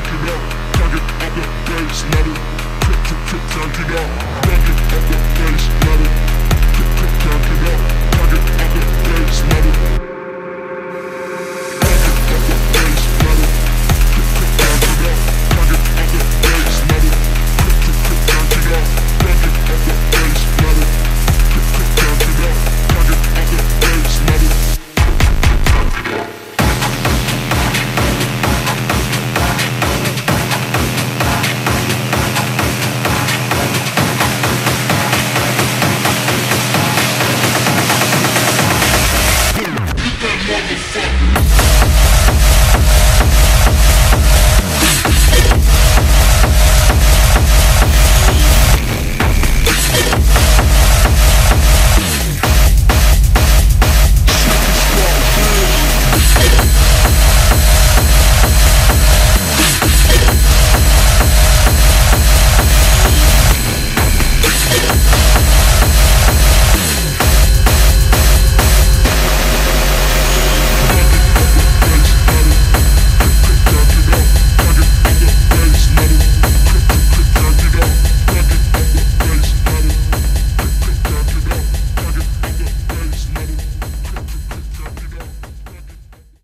tanking up, target up it up, target up the base, let it Tanking up